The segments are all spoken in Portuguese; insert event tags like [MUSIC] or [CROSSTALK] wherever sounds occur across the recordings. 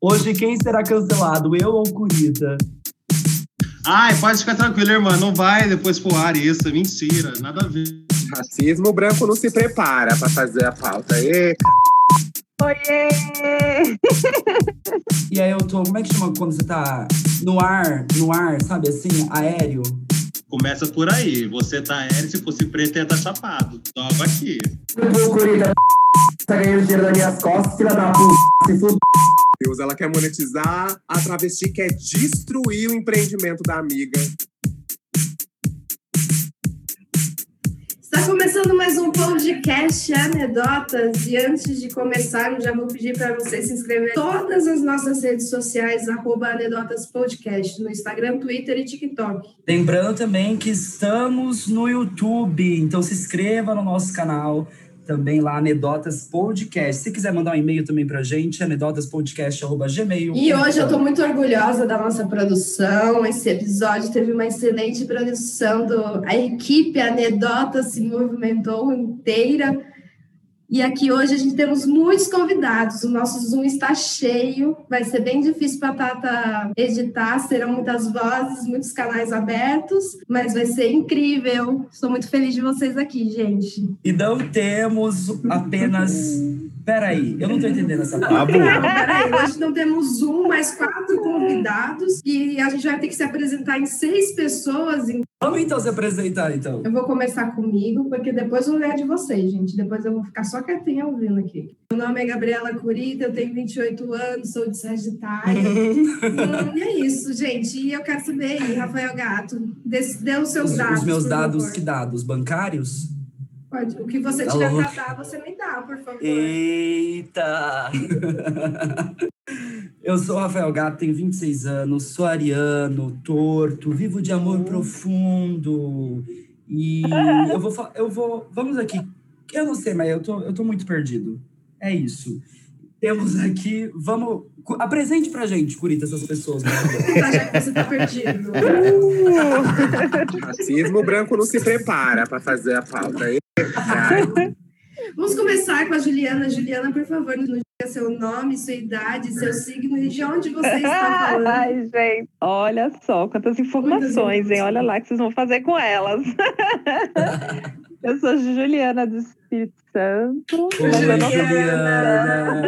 Hoje quem será cancelado, eu ou Curita? Ai, pode ficar tranquilo, irmã. Não vai depois pro ar isso. É mentira. Nada a ver. Racismo branco não se prepara pra fazer a pauta. E... [LAUGHS] Oiê! E aí eu tô. Como é que chama quando você tá no ar, no ar, sabe assim, aéreo? Começa por aí. Você tá aéreo, se fosse preto, ia estar tá chapado. Toma aqui. Ô, Curita, tá ganhando dinheiro das minhas costas, filha da puta. Se fuder. Deus, ela quer monetizar, a travesti quer destruir o empreendimento da amiga. Está começando mais um podcast Anedotas e antes de começar, eu já vou pedir para você se inscrever em todas as nossas redes sociais, arroba Anedotas Podcast, no Instagram, Twitter e TikTok. Lembrando também que estamos no YouTube, então se inscreva no nosso canal, também lá, Anedotas Podcast. Se quiser mandar um e-mail também pra gente, anedotaspodcast.gmail. E hoje eu tô muito orgulhosa da nossa produção. Esse episódio teve uma excelente produção do a equipe Anedotas se movimentou inteira e aqui hoje a gente temos muitos convidados. O nosso Zoom está cheio. Vai ser bem difícil para a Tata editar. Serão muitas vozes, muitos canais abertos, mas vai ser incrível. Estou muito feliz de vocês aqui, gente. E não temos apenas. Peraí, eu não estou entendendo essa parte. Não, peraí, [LAUGHS] hoje não temos um, mas quatro convidados. E a gente vai ter que se apresentar em seis pessoas. Vamos então se apresentar, então. Eu vou começar comigo, porque depois eu vou ler de vocês, gente. Depois eu vou ficar só quietinha ouvindo aqui. Meu nome é Gabriela Curita, eu tenho 28 anos, sou de Sagitário. [LAUGHS] e é isso, gente. E eu quero saber aí, Rafael Gato, dê, os seus dados. Os meus dados, favor. que dados? Bancários? Pode. O que você tiver para dar, você me dá, por favor. Eita! [LAUGHS] Eu sou Rafael Gato, tenho 26 anos, sou ariano, torto, vivo de amor profundo. E [LAUGHS] eu vou eu vou, vamos aqui. Eu não sei, mas eu tô, eu tô muito perdido. É isso. Temos aqui, vamos, apresente pra gente, Curita, essas pessoas. Né? [LAUGHS] Já que você tá perdido. Uh! Racismo branco não se prepara para fazer a pauta. [LAUGHS] Vamos começar com a Juliana. Juliana, por favor, nos diga seu nome, sua idade, seu signo e de onde você está [LAUGHS] falando. Ai, gente, olha só quantas informações, hein? Olha lá o que vocês vão fazer com elas. [LAUGHS] eu sou Juliana do Espírito Santo. Oi, Juliana!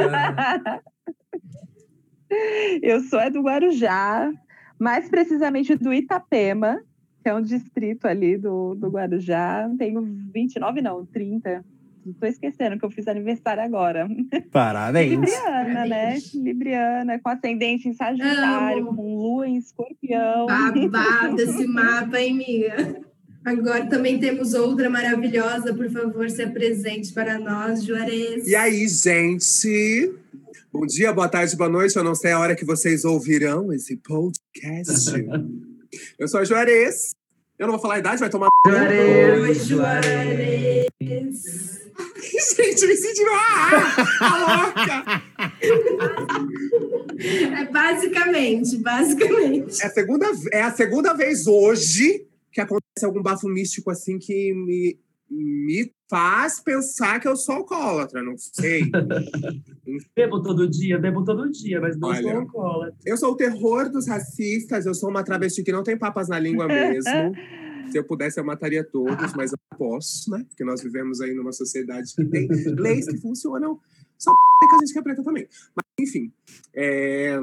eu sou é do Guarujá, mais precisamente do Itapema, que é um distrito ali do, do Guarujá. Tenho 29, não, 30. Estou esquecendo que eu fiz aniversário agora. Parabéns. Libriana, né? Libriana, com ascendente em Sagitário, Amo. com lua em escorpião. Babado [LAUGHS] esse mapa, hein, amiga? Agora também temos outra maravilhosa, por favor, se apresente para nós, Juarez. E aí, gente? Bom dia, boa tarde, boa noite. Eu não sei a hora que vocês ouvirão esse podcast. [LAUGHS] Eu sou a Juarez. Eu não vou falar a idade, vai tomar. Juarez! Juarez! [LAUGHS] Gente, me sentindo a, a louca! É basicamente, basicamente. É a, segunda, é a segunda vez hoje que acontece algum bafo místico assim que me, me faz pensar que eu sou alcoólatra, não sei. [LAUGHS] bebo todo dia, bebo todo dia, mas não Olha, sou alcoólatra. Eu sou o terror dos racistas, eu sou uma travesti que não tem papas na língua mesmo. Se eu pudesse, eu mataria todos, mas eu não posso, né? Porque nós vivemos aí numa sociedade que tem leis que funcionam. Só que a gente quer preta também. Mas, enfim. É...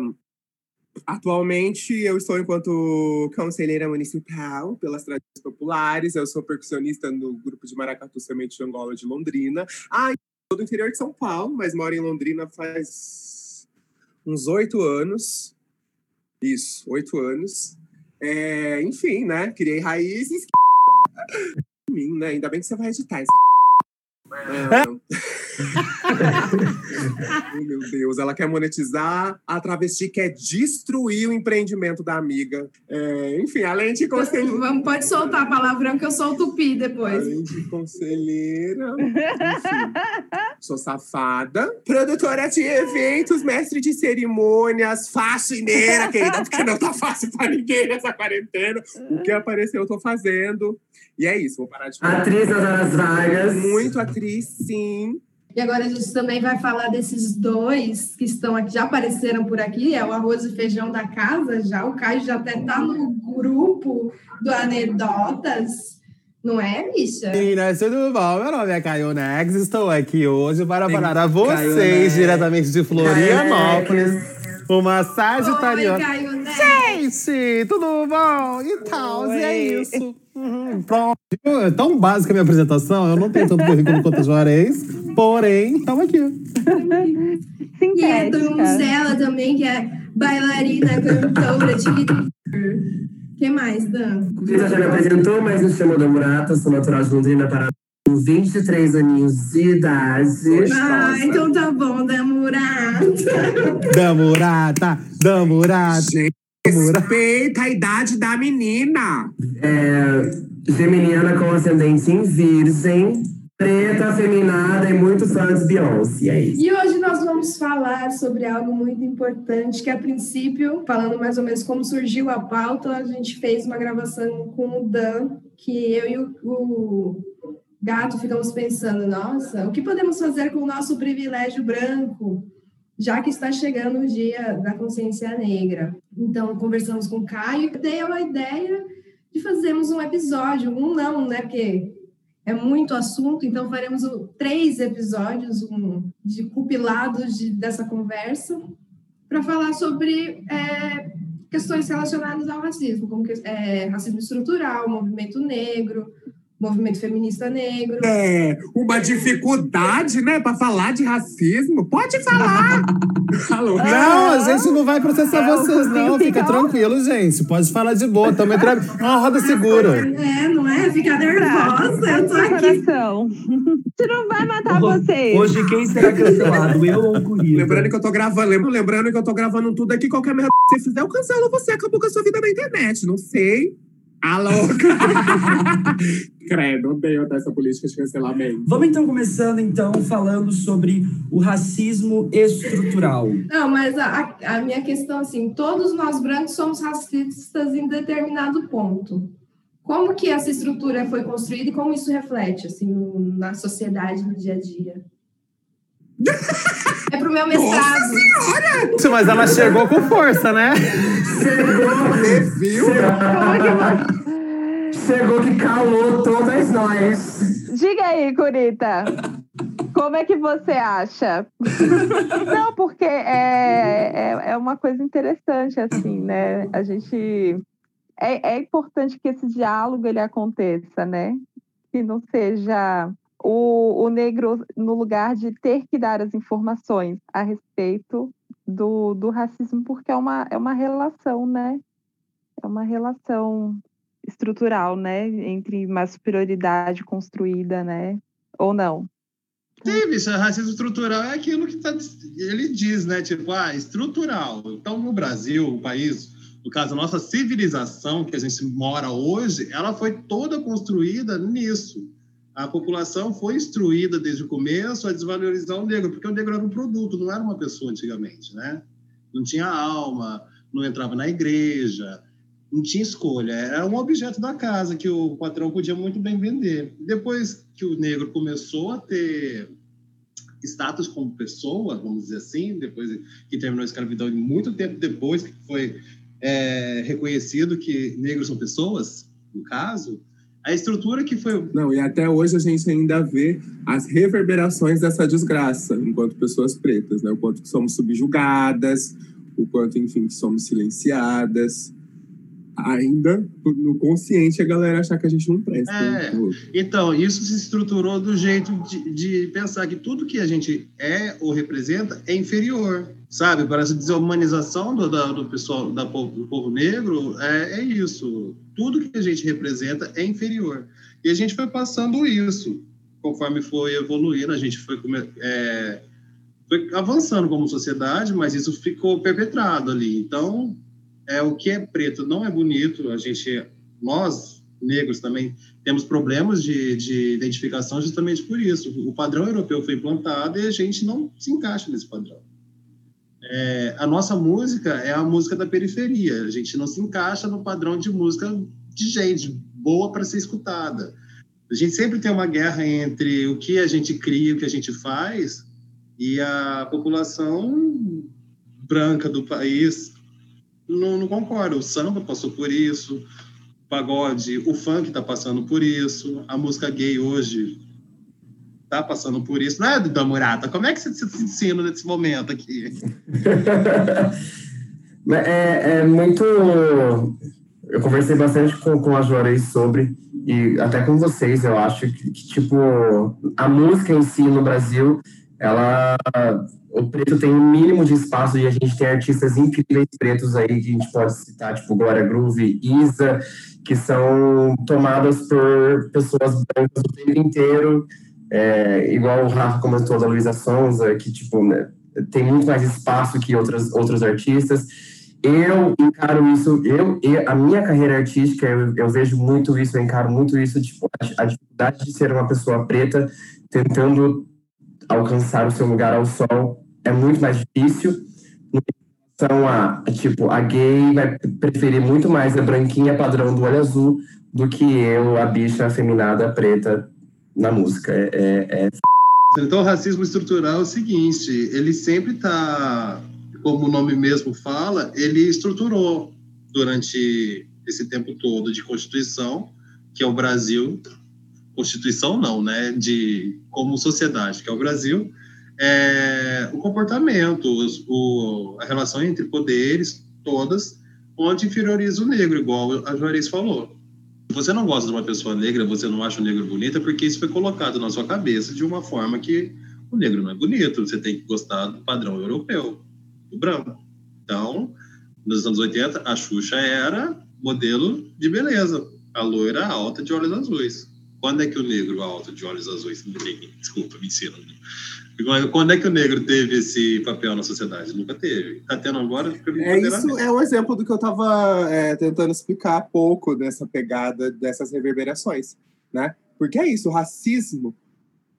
Atualmente, eu estou enquanto conselheira municipal pelas tradições populares. Eu sou percussionista no grupo de Maracatu Semente de Angola de Londrina. Ah, sou do interior de São Paulo, mas moro em Londrina faz uns oito anos. Isso, oito anos. É, enfim, né? Criei raízes. [LAUGHS] mim, né? Ainda bem que você vai editar esse. Oh, meu Deus, ela quer monetizar, a travesti quer destruir o empreendimento da amiga. É, enfim, além de conselheira. Vamos, pode soltar a palavrão que eu solto o pi depois. Além de conselheira. Enfim, sou safada. Produtora de eventos, mestre de cerimônias, faxineira, querida, porque não tá fácil pra ninguém nessa quarentena. O que apareceu, eu tô fazendo. E é isso, vou parar de falar. Atriz das horas vagas. Muito atriz, sim. E agora a gente também vai falar desses dois que estão aqui, já apareceram por aqui, é o arroz e feijão da casa, já o Caio já até está no grupo do Anedotas. Não é, bicha? Meninas, tudo bom? Meu nome é Caio Nex, estou aqui hoje para Tem falar a vocês, diretamente de Florianópolis, uma Oi, sagitariana. Caio Neto. Gente, tudo bom? E tal, e é isso. Uhum, pronto. É tão básica a minha apresentação, eu não tenho tanto currículo quanto a Juarez, porém, estamos aqui. E é, temos Sintética. ela também, que é bailarina, cantora, tiktoker. Que mais, Dan? Luísa já me apresentou, mas me chamo Dan Murata, sou natural de Londrina, Paraná, com 23 aninhos de idade. Ah, então tá bom, Dan Murata. Damurata, Damurata. Gente, respeita a idade da menina. É, geminiana com ascendente em virgem, preta, afeminada e muito fã de Beyoncé. E é isso. E hoje nós vamos falar sobre algo muito importante, que a princípio, falando mais ou menos como surgiu a pauta, a gente fez uma gravação com o Dan, que eu e o, o Gato ficamos pensando, nossa, o que podemos fazer com o nosso privilégio branco, já que está chegando o dia da consciência negra. Então, conversamos com o Caio e dei a ideia de fazermos um episódio, um não, né, porque é muito assunto, então faremos o- três episódios um, de compilados de, dessa conversa para falar sobre é, questões relacionadas ao racismo, como que, é, racismo estrutural, movimento negro, movimento feminista negro. É, uma dificuldade, né, pra falar de racismo. Pode falar. [LAUGHS] Alô? Não, a gente não vai processar É, vocês, não. Fica tranquilo, gente. Pode falar de boa. Também tra... uma roda segura. É, não é? Fica nervosa, eu tô aqui. Coração. [LAUGHS] Isso não vai matar vocês. Hoje quem será cancelado? Eu ou o Curitiba? Lembrando que eu tô gravando, lembra- lembrando que eu tô gravando tudo aqui, qualquer merda que você fizer, eu cancelo você, acabou com a sua vida na internet, não sei. A louca. [LAUGHS] Credo, odeio até essa política de cancelamento. Vamos então começando então falando sobre o racismo estrutural. Não, mas a, a- minha questão, assim, todos nós brancos somos racistas em determinado ponto. Como que essa estrutura foi construída e como isso reflete, assim, na sociedade, no dia a dia? É pro meu mestrado. Mas ela chegou com força, né? Você viu? Chegou que calou todas nós. Diga aí, Curita. Como é que você acha? Não, porque é, é, é uma coisa interessante, assim, né? A gente... É, é importante que esse diálogo, ele aconteça, né? Que não seja o, o negro no lugar de ter que dar as informações a respeito do, do racismo, porque é uma, é uma relação, né? É uma relação estrutural, né? Entre uma superioridade construída, né? Ou não. Sim, bicho, racismo estrutural é aquilo que tá, ele diz, né? Tipo, ah, estrutural. Então, no Brasil, o país, no caso, a nossa civilização que a gente mora hoje, ela foi toda construída nisso. A população foi instruída desde o começo a desvalorizar o negro, porque o negro era um produto, não era uma pessoa antigamente, né? Não tinha alma, não entrava na igreja, não tinha escolha, era um objeto da casa que o patrão podia muito bem vender. Depois que o negro começou a ter status como pessoa, vamos dizer assim, depois que terminou a escravidão e muito tempo depois que foi é, reconhecido que negros são pessoas, no caso, a estrutura que foi Não, e até hoje a gente ainda vê as reverberações dessa desgraça, enquanto pessoas pretas, né? O quanto que somos subjugadas, o quanto, enfim, que somos silenciadas. Ainda no consciente a galera achar que a gente não presta. É. né? Então, isso se estruturou do jeito de, de pensar que tudo que a gente é ou representa é inferior, sabe? Para essa desumanização do, da- do pessoal, da povo, do povo negro, é, é isso. Tudo que a gente representa é inferior. E a gente foi passando isso. Conforme foi evoluindo, a gente foi, é, foi avançando como sociedade, mas isso ficou perpetrado ali. Então, é, o que é preto não é bonito, a gente, nós, negros também, temos problemas de, de identificação justamente por isso. O padrão europeu foi implantado e a gente não se encaixa nesse padrão. É, a nossa música é a música da periferia, a gente não se encaixa no padrão de música de gente boa para ser escutada. A gente sempre tem uma guerra entre o que a gente cria, o que a gente faz, e a população branca do país não, não concorda. O samba passou por isso, o pagode, o funk está passando por isso, a música gay hoje está passando por isso. Não é, Duda Murata? Como é que você se ensina nesse momento aqui? [LAUGHS] é, é muito. Eu conversei bastante com, com a Juarez sobre, e até com vocês, eu acho que, que, tipo, a música em si no Brasil, ela. O preto tem um mínimo de espaço e a gente tem artistas incríveis pretos aí que a gente pode citar, tipo Glória Groove, Isa, que são tomadas por pessoas brancas o tempo inteiro, é, igual o Rafa comentou da Luísa Sonza, que tipo, né, tem muito mais espaço que outras, outros artistas. Eu encaro isso, eu, a minha carreira artística, eu, eu, vejo muito isso, eu encaro muito isso, tipo, a, a dificuldade de ser uma pessoa preta tentando alcançar o seu lugar ao sol é muito mais difícil. Então, a, tipo, a gay vai preferir muito mais a branquinha padrão do olho azul do que eu, a bicha afeminada preta na música. É, é, é... Então, o racismo estrutural é o seguinte: ele sempre está, como o nome mesmo fala, ele estruturou durante esse tempo todo de Constituição, que é o Brasil. Constituição não, né? De como sociedade, que é o Brasil. É, o comportamento, os, o, a relação entre poderes, todas, onde inferioriza o negro, igual a Juarez falou você não gosta de uma pessoa negra, você não acha o negro bonita, porque isso foi colocado na sua cabeça de uma forma que o negro não é bonito, você tem que gostar do padrão europeu, do branco. Então, nos anos 80, a Xuxa era modelo de beleza, a loira alta de olhos azuis. Quando é que o negro alto de olhos azuis, desculpa, me ensina, quando é que o negro teve esse papel na sociedade? Nunca teve. Está tendo agora? É, isso é um exemplo do que eu estava é, tentando explicar há pouco dessa pegada, dessas reverberações, né? Porque é isso, o racismo,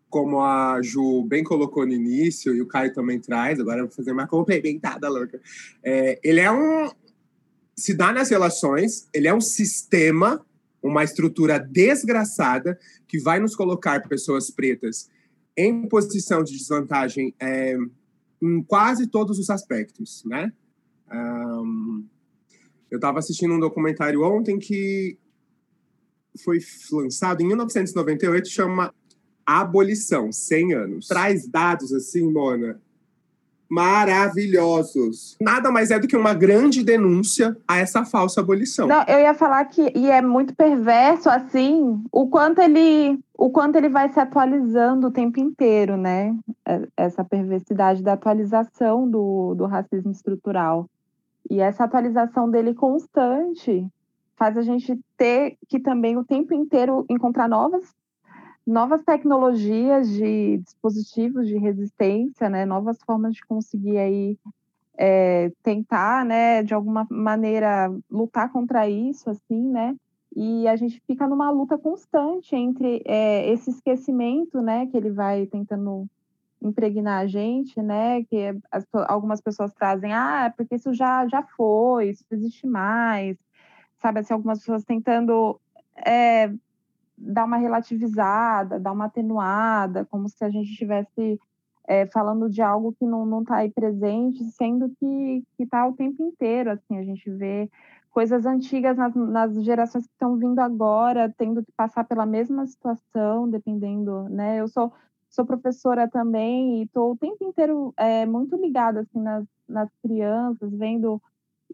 como a Ju bem colocou no início, e o Caio também traz, agora eu vou fazer uma complementada louca. É, ele é um... Se dá nas relações, ele é um sistema, uma estrutura desgraçada que vai nos colocar pessoas pretas em posição de desvantagem é, em quase todos os aspectos, né? Um, eu estava assistindo um documentário ontem que foi lançado em 1998, chama Abolição, 100 anos. Traz dados assim, Mona, maravilhosos. Nada mais é do que uma grande denúncia a essa falsa abolição. Não, eu ia falar que e é muito perverso assim, o quanto ele o quanto ele vai se atualizando o tempo inteiro, né? É, essa perversidade da atualização do, do racismo estrutural. E essa atualização dele constante faz a gente ter que também o tempo inteiro encontrar novas novas tecnologias de dispositivos de resistência, né, novas formas de conseguir aí é, tentar, né, de alguma maneira lutar contra isso, assim, né, e a gente fica numa luta constante entre é, esse esquecimento, né, que ele vai tentando impregnar a gente, né, que as, algumas pessoas trazem, ah, é porque isso já já foi, isso não existe mais, sabe, assim, algumas pessoas tentando é, dar uma relativizada, dar uma atenuada, como se a gente estivesse é, falando de algo que não está aí presente, sendo que está o tempo inteiro, assim, a gente vê coisas antigas nas, nas gerações que estão vindo agora, tendo que passar pela mesma situação, dependendo, né, eu sou, sou professora também e estou o tempo inteiro é, muito ligada, assim, nas, nas crianças, vendo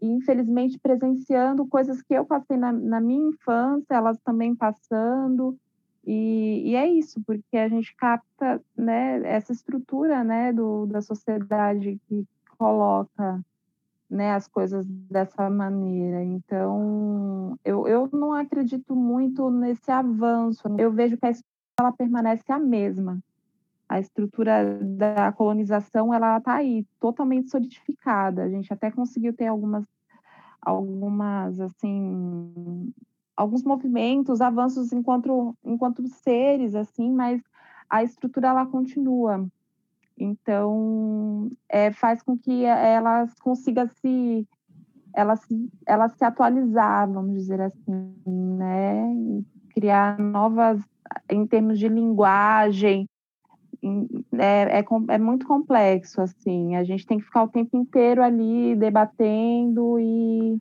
e infelizmente presenciando coisas que eu passei na, na minha infância, elas também passando. E, e, é isso, porque a gente capta né, essa estrutura né, do, da sociedade que coloca né, as coisas dessa maneira. Então, eu, eu não acredito muito nesse avanço. Eu vejo que a ela permanece a mesma. A estrutura da colonização ela está aí, totalmente solidificada. A gente até conseguiu ter algumas algumas assim alguns movimentos, avanços enquanto enquanto seres assim, mas a estrutura ela continua. Então, é, faz com que ela consiga se ela se, ela se atualizar, vamos dizer assim, né? criar novas em termos de linguagem, é, é, é, muito complexo, assim. A gente tem que ficar o tempo inteiro ali debatendo e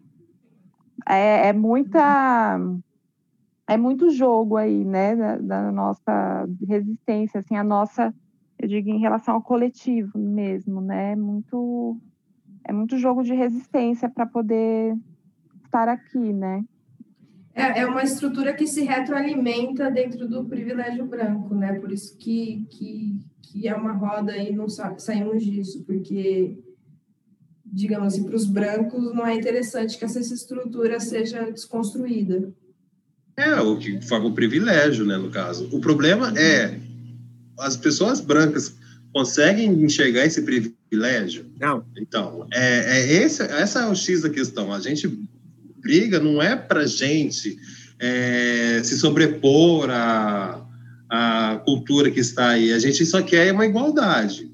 é, é muita é muito jogo aí, né, da, da, nossa resistência, assim, a nossa, eu digo em relação ao coletivo mesmo, né, é muito é muito jogo de resistência para poder estar aqui, né. É, é uma estrutura que se retroalimenta dentro do privilégio branco, né? Por isso que, que, que é uma roda e não saímos disso, porque, digamos assim, para os brancos não é interessante que essa estrutura seja desconstruída. É, o que forma o privilégio, né, no caso. O problema é as pessoas brancas conseguem enxergar esse privilégio? Não. Então, é, é esse, essa é o X da questão. A gente briga não é para gente é, se sobrepor à, à cultura que está aí. A gente só quer uma igualdade.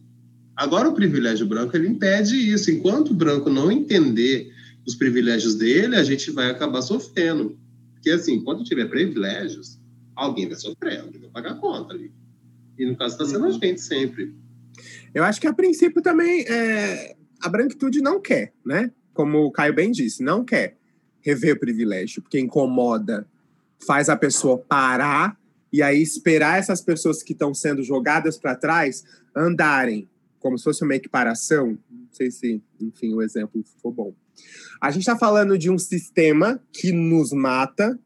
Agora, o privilégio branco ele impede isso. Enquanto o branco não entender os privilégios dele, a gente vai acabar sofrendo. Porque, assim, quando tiver privilégios, alguém vai sofrer, alguém vai pagar a conta ali. E, no caso, está sendo a uhum. gente sempre. Eu acho que, a princípio, também é, a branquitude não quer, né? Como o Caio bem disse, não quer rever o privilégio, porque incomoda, faz a pessoa parar e aí esperar essas pessoas que estão sendo jogadas para trás andarem, como se fosse uma equiparação. Não sei se, enfim, o exemplo ficou bom. A gente está falando de um sistema que nos mata,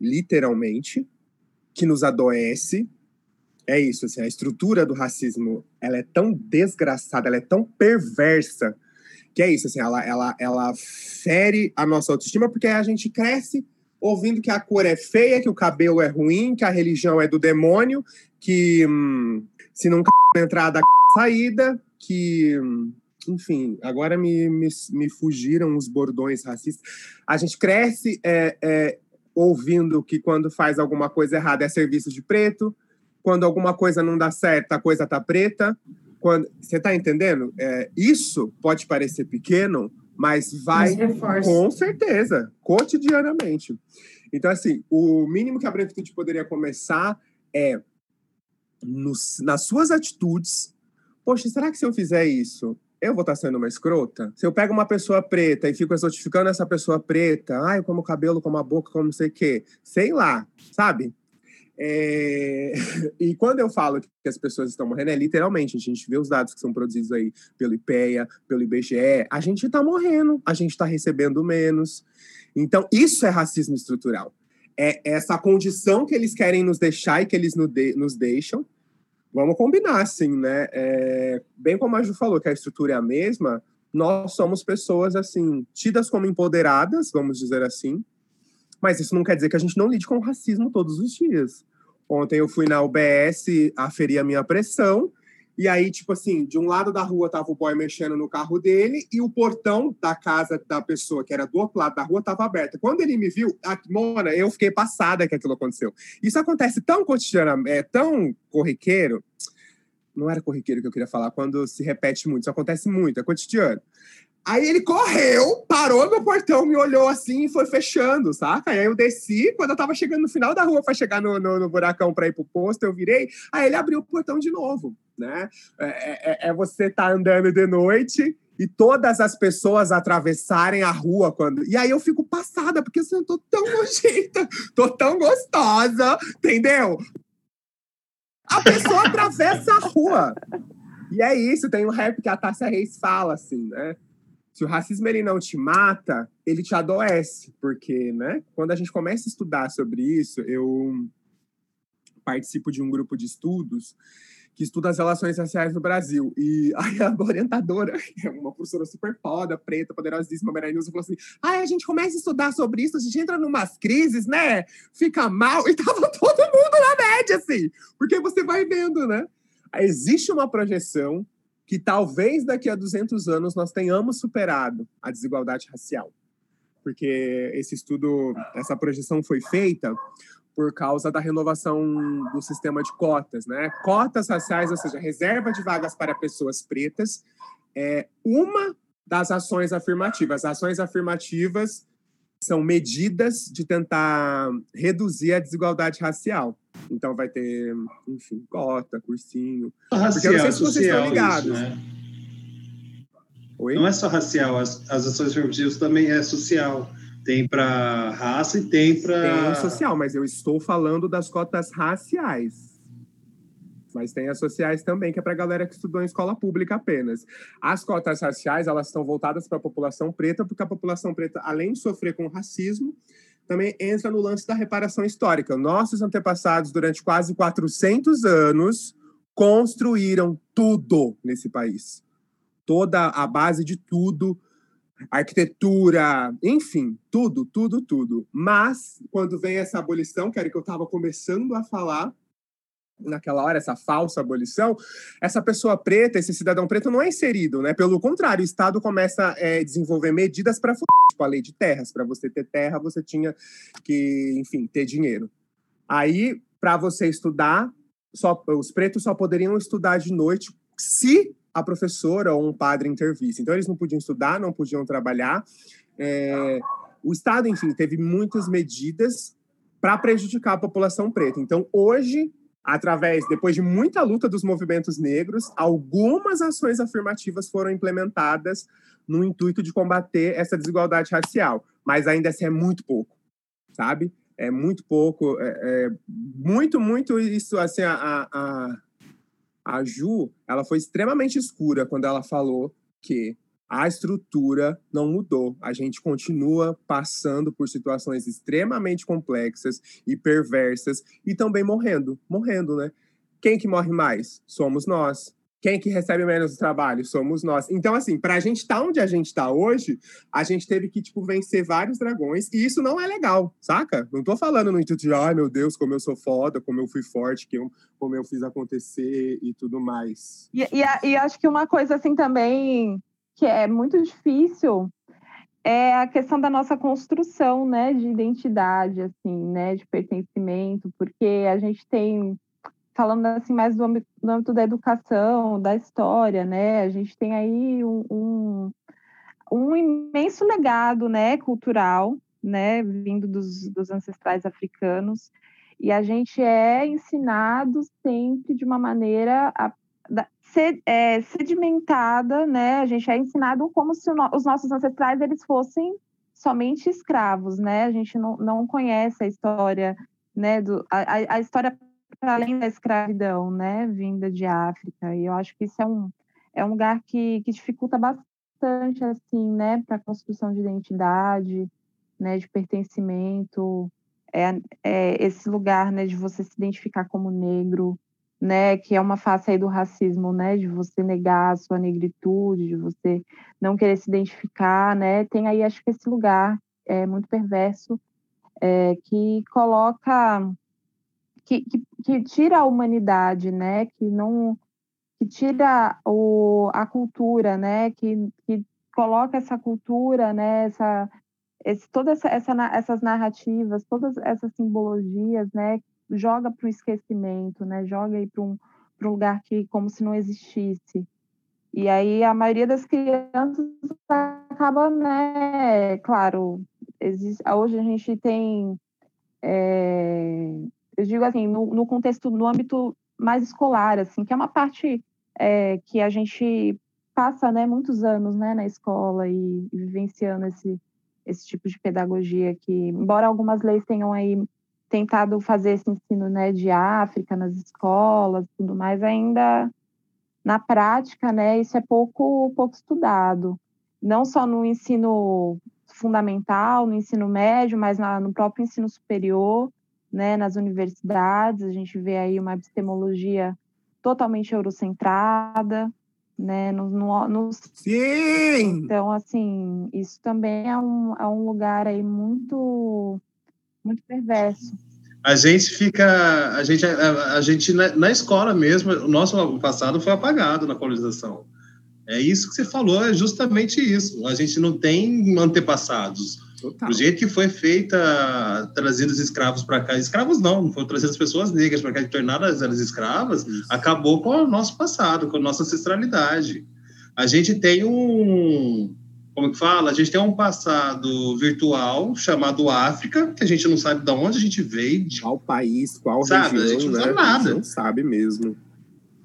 literalmente, que nos adoece. É isso, assim, a estrutura do racismo ela é tão desgraçada, ela é tão perversa que é isso, assim, ela, ela, ela fere a nossa autoestima porque a gente cresce ouvindo que a cor é feia, que o cabelo é ruim, que a religião é do demônio, que hum, se não c... entrada, saída, que. Hum, enfim, agora me, me, me, fugiram os bordões racistas. A gente cresce é, é, ouvindo que quando faz alguma coisa errada é serviço de preto, quando alguma coisa não dá certo, a coisa tá preta. Quando, você está entendendo? É, isso pode parecer pequeno, mas vai mas com certeza, cotidianamente. Então, assim, o mínimo que a branquitude poderia começar é nos, nas suas atitudes. Poxa, será que se eu fizer isso, eu vou estar sendo uma escrota? Se eu pego uma pessoa preta e fico exotificando essa pessoa preta, ai, como o cabelo, como a boca, como não sei o quê, sei lá, sabe? É... [LAUGHS] E quando eu falo que as pessoas estão morrendo, é literalmente, a gente vê os dados que são produzidos aí pelo IPEA, pelo IBGE, a gente está morrendo, a gente está recebendo menos. Então, isso é racismo estrutural. É essa condição que eles querem nos deixar e que eles nos deixam. Vamos combinar, assim, né? É... Bem como a Ju falou, que a estrutura é a mesma, nós somos pessoas, assim, tidas como empoderadas, vamos dizer assim, mas isso não quer dizer que a gente não lide com o racismo todos os dias. Ontem eu fui na UBS aferir a minha pressão, e aí, tipo assim, de um lado da rua tava o boy mexendo no carro dele e o portão da casa da pessoa, que era do outro lado da rua, tava aberto. Quando ele me viu, a, Mona, eu fiquei passada que aquilo aconteceu. Isso acontece tão cotidiano, é tão corriqueiro. Não era corriqueiro que eu queria falar, quando se repete muito. Isso acontece muito, é cotidiano. Aí ele correu, parou no portão, me olhou assim e foi fechando, saca? Aí eu desci, quando eu tava chegando no final da rua para chegar no, no, no, buracão para ir pro posto, eu virei, aí ele abriu o portão de novo, né? É, é, é você tá andando de noite e todas as pessoas atravessarem a rua quando. E aí eu fico passada, porque assim, eu tô tão nojenta, tô tão gostosa, entendeu? A pessoa atravessa a rua. E é isso, tem um rap que a Tássia Reis fala, assim, né? Se o racismo ele não te mata, ele te adoece, porque, né? Quando a gente começa a estudar sobre isso, eu participo de um grupo de estudos que estuda as relações raciais no Brasil. E [LAUGHS] aí a orientadora, que é uma professora super foda, preta, poderosíssima, Maranhusa, falou assim: ai, a gente começa a estudar sobre isso, a gente entra numas crises, né? Fica mal. [LAUGHS] E tava todo mundo na média, assim. Porque você vai vendo, né? Existe uma projeção que talvez daqui a 200 anos nós tenhamos superado a desigualdade racial. Porque esse estudo, essa projeção foi feita por causa da renovação do sistema de cotas, né? Cotas raciais, ou seja, reserva de vagas para pessoas pretas, é uma das ações afirmativas. As ações afirmativas são medidas de tentar reduzir a desigualdade racial. Então vai ter, enfim, cota, cursinho. Racial, eu não sei se vocês estão ligados. isso, né? Oi? Não é só racial, as, as ações afirmativas também é social. Tem para raça e tem para. Tem social, mas eu estou falando das cotas raciais. Mas tem as sociais também, que é para a galera que estudou em escola pública apenas. As cotas raciais, elas estão voltadas para a população preta, porque a população preta, além de sofrer com racismo, também entra no lance da reparação histórica. Nossos antepassados, durante quase 400 anos, construíram tudo nesse país. Toda a base de tudo, arquitetura, enfim, tudo, tudo, tudo. Mas, quando vem essa abolição, que era que eu estava começando a falar, naquela hora, essa falsa abolição, essa pessoa preta, esse cidadão preto não é inserido, né? Pelo contrário, o Estado começa a é, desenvolver medidas para tipo a lei de terras. Para você ter terra, você tinha que, enfim, ter dinheiro. Aí, para você estudar, só, os pretos só poderiam estudar de noite se a professora ou um padre intervisse. Então, eles não podiam estudar, não podiam trabalhar. É, o Estado, enfim, teve muitas medidas para prejudicar a população preta. Então, hoje, através, depois de muita luta dos movimentos negros, algumas ações afirmativas foram implementadas no intuito de combater essa desigualdade racial, mas ainda assim é muito pouco, sabe? É muito pouco, é, é muito, muito isso, assim, a, a, a Ju, ela foi extremamente escura quando ela falou que a estrutura não mudou. A gente continua passando por situações extremamente complexas e perversas e também morrendo, morrendo, né? Quem que morre mais? Somos nós. Quem que recebe menos trabalho? Somos nós. Então, assim, para a gente estar tá onde a gente está hoje, a gente teve que, tipo, vencer vários dragões. E isso não é legal, saca? Não tô falando no intuito de, ai, meu Deus, como eu sou foda, como eu fui forte, que eu, como eu fiz acontecer e tudo mais. E, e, e acho que uma coisa, assim, também que é muito difícil é a questão da nossa construção, né, de identidade, assim, né, de pertencimento, porque a gente tem, falando assim mais do âmbito, da educação, da história, né, a gente tem aí um, um, um imenso legado, né, cultural, né, vindo dos, dos ancestrais africanos, e a gente é ensinado sempre de uma maneira a é, sedimentada, né? A gente é ensinado como se os nossos ancestrais eles fossem somente escravos, né? A gente não, não conhece a história, né? Do, a, a história para além da escravidão, né? Vinda de África. E eu acho que isso é um, é um lugar que, que dificulta bastante, assim, né? Para a construção de identidade, né? De pertencimento. É, é esse lugar, né? De você se identificar como negro, né, que é uma face aí do racismo, né, de você negar a sua negritude, de você não querer se identificar, né, tem aí acho que esse lugar é muito perverso é, que coloca, que, que, que, tira a humanidade, né, que não, que tira o, a cultura, né, que, que coloca essa cultura, né, essa, esse, todas essa, essa, essas narrativas, todas essas simbologias, né, joga para o esquecimento, né? Joga aí para um, um lugar que como se não existisse. E aí a maioria das crianças acaba, né? Claro, existe, hoje a gente tem, é, eu digo assim, no, no, contexto, no âmbito mais escolar, assim, que é uma parte é, que a gente passa, né, muitos anos, né, na escola e, e vivenciando esse esse tipo de pedagogia que, embora algumas leis tenham aí tentado fazer esse ensino né, de África nas escolas, tudo mais, ainda na prática, né, isso é pouco, pouco estudado. Não só no ensino fundamental, no ensino médio, mas na, no próprio ensino superior, né, nas universidades, a gente vê aí uma epistemologia totalmente eurocentrada, né, no, no, no... Sim! Então, assim, isso também é um, é um lugar aí muito muito perverso. A gente fica, a gente, a, a gente na, na, escola mesmo, o nosso passado foi apagado na colonização. É isso que você falou, é justamente isso. A gente não tem antepassados. Total. O jeito que foi feita, trazidos escravos para cá, escravos não, não foram trazidas pessoas negras para cá e tornadas elas escravas, isso. acabou com o nosso passado, com a nossa ancestralidade. A gente tem um, como que fala? A gente tem um passado virtual chamado África, que a gente não sabe de onde a gente veio. De... Qual país, qual Sabe, a região, gente não né? sabe nada. A gente não sabe mesmo.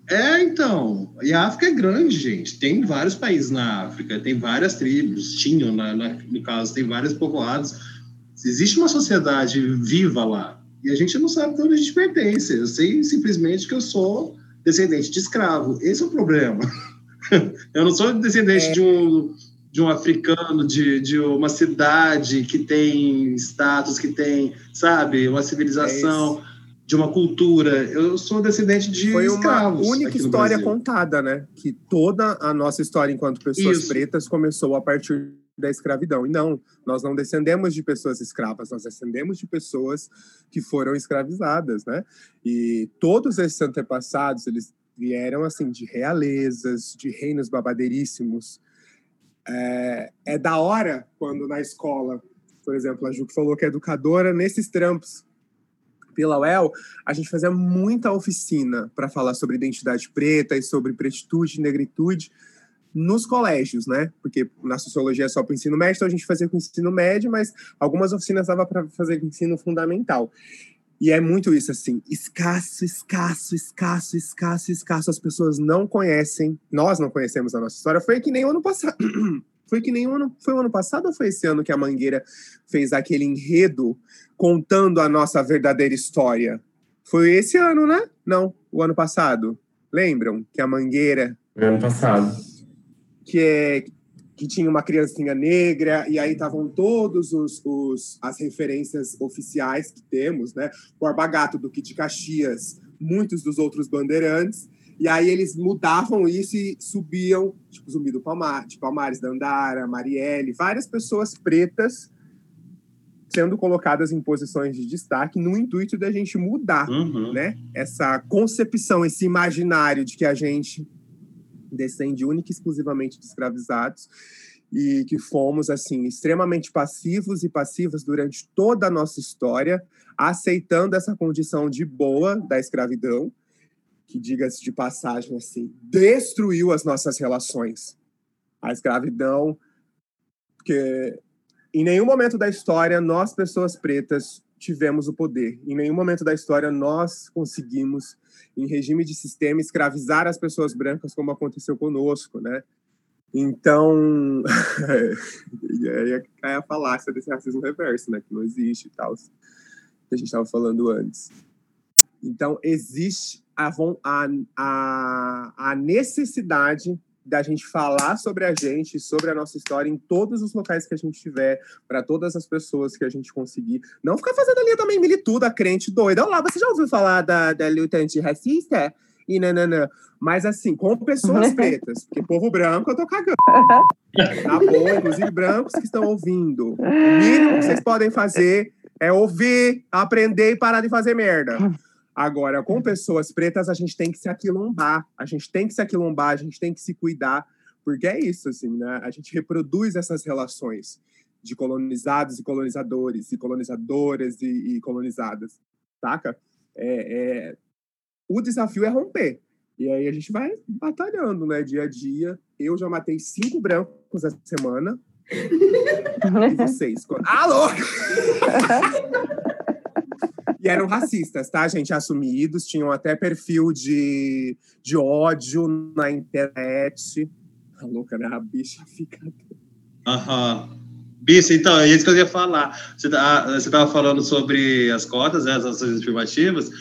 É, então. E a África é grande, gente. Tem vários países na África, tem várias tribos, tinham, na, na- no caso, tem vários povoados. Existe uma sociedade viva lá. E a gente não sabe de onde a gente pertence. Eu sei simplesmente que eu sou descendente de escravo. Esse é o problema. [LAUGHS] eu não sou descendente de um de um africano, de, de uma cidade que tem status, que tem, sabe, uma civilização, de uma cultura. Eu sou descendente de Foi uma escravos. única aqui no história Brasil. contada, né? Que toda a nossa história enquanto pessoas Isso. pretas começou a partir da escravidão. E não, nós não descendemos de pessoas escravas, nós descendemos de pessoas que foram escravizadas, né? E todos esses antepassados, eles vieram assim de realezas, de reinos babadeiríssimos. É, é da hora quando na escola, por exemplo, a Ju que falou que é educadora, nesses trampos pela UEL, a gente fazia muita oficina para falar sobre identidade preta e sobre pretitude negritude nos colégios, né? Porque na sociologia é só para o ensino médio, então a gente fazia com o ensino médio, mas algumas oficinas dava para fazer com o ensino fundamental. E é muito isso, assim, escasso, escasso, escasso, escasso, escasso. As pessoas não conhecem, nós não conhecemos a nossa história. Foi que nem o ano passado. [CLEARS THROAT] Foi que nem o ano, foi o ano passado ou foi esse ano que a Mangueira fez aquele enredo contando a nossa verdadeira história? Foi esse ano, né? Não, o ano passado. Lembram que a Mangueira ano passado. que é que tinha uma criancinha negra e aí estavam todos os, os- as referências oficiais que temos, né? Borba Gato do Kid Caxias, muitos dos outros bandeirantes. E aí eles mudavam isso e subiam, tipo Zumbi do Palmar, de Palmares, Dandara, Marielle, várias pessoas pretas sendo colocadas em posições de destaque no intuito da gente mudar Uhum. né? Essa concepção, esse imaginário de que a gente descende única e exclusivamente de escravizados e que fomos assim extremamente passivos e passivas durante toda a nossa história, aceitando essa condição de boa da escravidão, que diga-se de passagem assim, destruiu as nossas relações. A escravidão porque em nenhum momento da história nós pessoas pretas tivemos o poder. Em nenhum momento da história nós conseguimos, em regime de sistema, escravizar as pessoas brancas como aconteceu conosco, né? Então, e [LAUGHS] aí é a falácia desse racismo reverso, né? Que não existe e tal, que a gente estava falando antes. Então, existe a, a, a necessidade da gente falar sobre a gente, sobre a nossa história em todos os locais que a gente tiver, para todas as pessoas que a gente conseguir. Não ficar fazendo ali também milituda, crente doida. Olá, você já ouviu falar da, da luta antirracista? E nananã. Mas assim, com pessoas pretas, porque povo branco eu tô cagando. Tá bom, inclusive brancos que estão ouvindo. O mínimo que vocês podem fazer é ouvir, aprender e parar de fazer merda. Agora, com pessoas pretas, a gente tem que se aquilombar. A gente tem que se aquilombar, a gente tem que se cuidar. Porque é isso, assim, né? A gente reproduz essas relações de colonizados e colonizadores, e colonizadoras e, e colonizadas, saca? É, é- O desafio é romper. E aí a gente vai batalhando, né? Dia a dia. Eu já matei cinco brancos essa semana. [LAUGHS] E vocês? Ah, louco! [LAUGHS] E eram racistas, tá, gente? Assumidos, tinham até perfil de, de ódio na internet. A louca, né? A bicha fica. Aham. Bicho, então, é isso que eu ia falar. Você estava falando sobre as cotas, né, as ações afirmativas.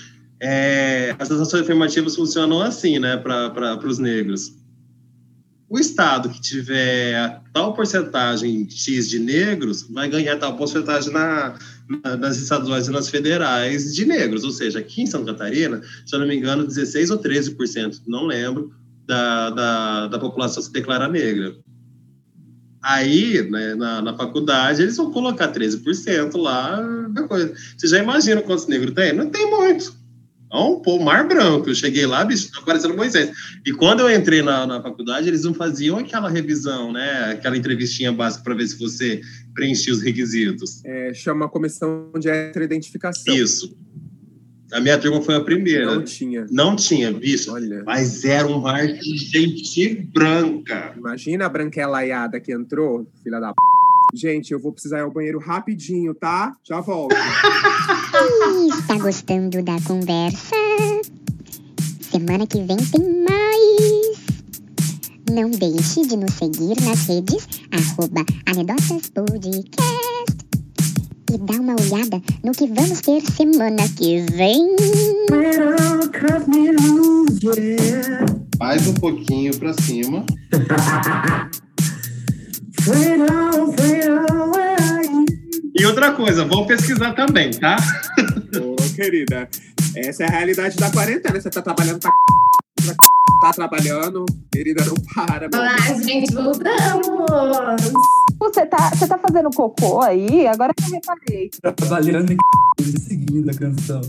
É, as ações afirmativas funcionam assim, né, para os negros. O estado que tiver tal porcentagem X de negros vai ganhar tal porcentagem na- nas estaduais e nas federais de negros. Ou seja, aqui em Santa Catarina, se eu não me engano, 16 ou 13%, não lembro, da, da, da população se declara negra. Aí, né, na, na faculdade, eles vão colocar 13% lá coisa. Você já imagina quantos negros tem? Não tem muito. É um pô, mar branco. Eu cheguei lá, bicho, tá parecendo Moisés. E quando eu entrei na, na faculdade, eles não faziam aquela revisão, né? Aquela entrevistinha básica para ver se você preenchia os requisitos. É, chama comissão de heteroidentificação. Isso. A minha turma foi a primeira. Não tinha. Não tinha, bicho. Olha. Mas era um mar de gente branca. Imagina a branquelaiada que entrou, filha da p. Gente, eu vou precisar ir ao banheiro rapidinho, tá? Já volto. Está [LAUGHS] gostando da conversa? Semana que vem tem. Não deixe de nos seguir nas redes arroba Anedotas Podcast. E dá uma olhada no que vamos ter semana que vem. Mais um pouquinho pra cima. [LAUGHS] E outra coisa, vão pesquisar também, tá? Ô, querida, essa é a realidade da quarentena. Você tá trabalhando pra c... Tá trabalhando, querida, não para. Olá, gente, voltamos! Você tá, você tá fazendo cocô aí? Agora que eu reparei. Trabalhando em [LAUGHS] seguindo a canção.